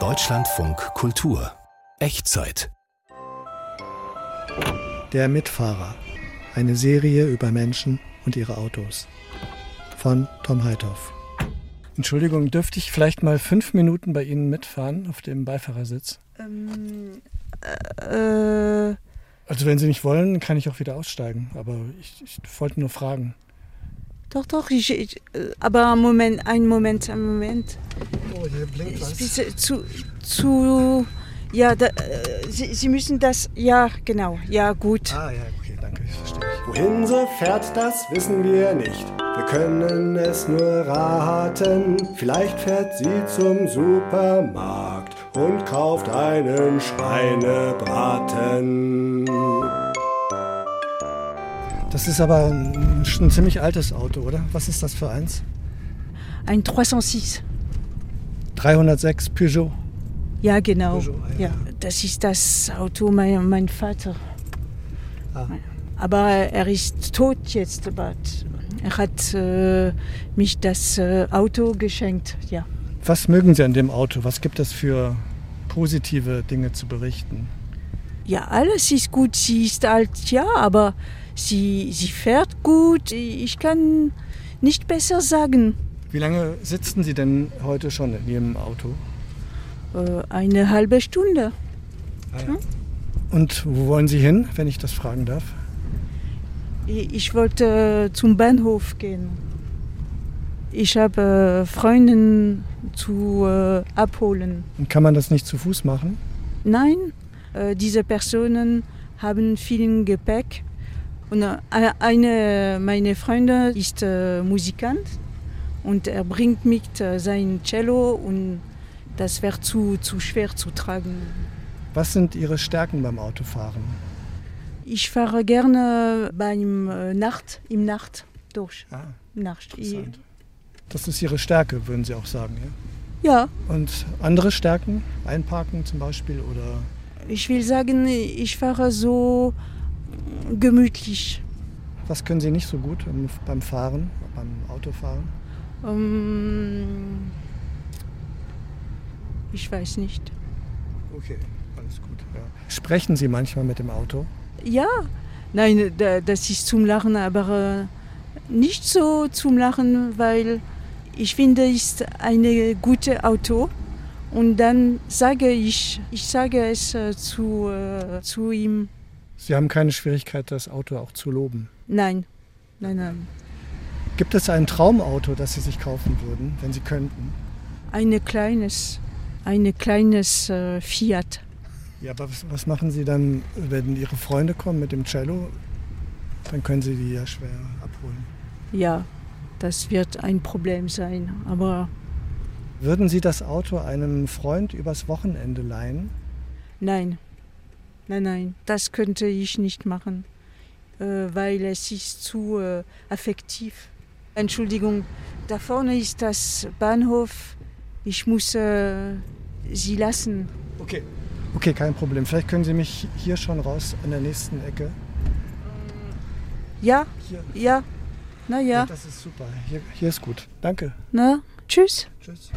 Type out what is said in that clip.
Deutschlandfunk Kultur Echtzeit Der Mitfahrer. Eine Serie über Menschen und ihre Autos. Von Tom Heithoff. Entschuldigung, dürfte ich vielleicht mal fünf Minuten bei Ihnen mitfahren auf dem Beifahrersitz? Ähm, äh, Also wenn Sie nicht wollen, kann ich auch wieder aussteigen. Aber ich, ich wollte nur fragen. Doch, doch, ich, ich, aber Moment, einen Moment, einen Moment. Oh, hier blinkt Ich bitte zu, zu, ja, da, äh, Sie, Sie müssen das, ja, genau, ja, gut. Ah ja, okay, danke, ich verstehe. Wohin sie fährt, das wissen wir nicht. Wir können es nur raten. Vielleicht fährt sie zum Supermarkt und kauft einen Schweinebraten. Das ist aber ein, ein ziemlich altes Auto, oder? Was ist das für eins? Ein 306. 306 Peugeot. Ja, genau. Peugeot, ja. ja, das ist das Auto mein, mein Vater. Ah. Aber er ist tot jetzt. Aber er hat äh, mich das äh, Auto geschenkt, ja. Was mögen Sie an dem Auto? Was gibt es für positive Dinge zu berichten? Ja, alles ist gut. Sie ist alt, ja, aber sie, sie fährt gut. Ich kann nicht besser sagen. Wie lange sitzen Sie denn heute schon in Ihrem Auto? Äh, eine halbe Stunde. Und wo wollen Sie hin, wenn ich das fragen darf? Ich wollte zum Bahnhof gehen. Ich habe äh, Freunde zu äh, abholen. Und kann man das nicht zu Fuß machen? Nein, äh, diese Personen haben viel Gepäck. Und äh, eine meiner Freunde ist äh, Musikant und er bringt mit äh, sein Cello und das wäre zu, zu schwer zu tragen. Was sind Ihre Stärken beim Autofahren? Ich fahre gerne beim äh, Nacht, im Nacht durch. Ah, Nacht. Interessant. Das ist Ihre Stärke, würden Sie auch sagen, ja? ja, Und andere Stärken? Einparken zum Beispiel oder ich will sagen, ich fahre so gemütlich. was können Sie nicht so gut im- beim Fahren, beim Autofahren? Ähm, ich weiß nicht. Okay, alles gut. Ja. Sprechen Sie manchmal mit dem Auto? Ja, nein, da- das ist zum Lachen, aber äh, nicht so zum Lachen, weil ich finde, es ist ein gutes Auto. Und dann sage ich, ich sage es äh, zu, äh, zu ihm, Sie haben keine Schwierigkeit, das Auto auch zu loben. nein, nein, nein. Gibt es ein Traumauto, das Sie sich kaufen würden, wenn Sie könnten? Ein kleines, ein kleines äh, Fiat. Ja, aber was, was machen Sie dann, wenn Ihre Freunde kommen mit dem Cello? Dann können Sie die ja schwer abholen. Ja, das wird ein Problem sein. Aber Würden Sie das Auto einem Freund übers Wochenende leihen? Nein, nein, nein, das könnte ich nicht machen, äh, weil es ist zu äh, affektiv. Entschuldigung, da vorne ist das Bahnhof. Ich muss äh, Sie lassen. Okay. Okay, kein Problem. Vielleicht können Sie mich hier schon raus an der nächsten Ecke. Ja, Hier. ja, na ja, Das ist super. Hier, hier ist gut. Danke. na, Tschüss. Tschüss.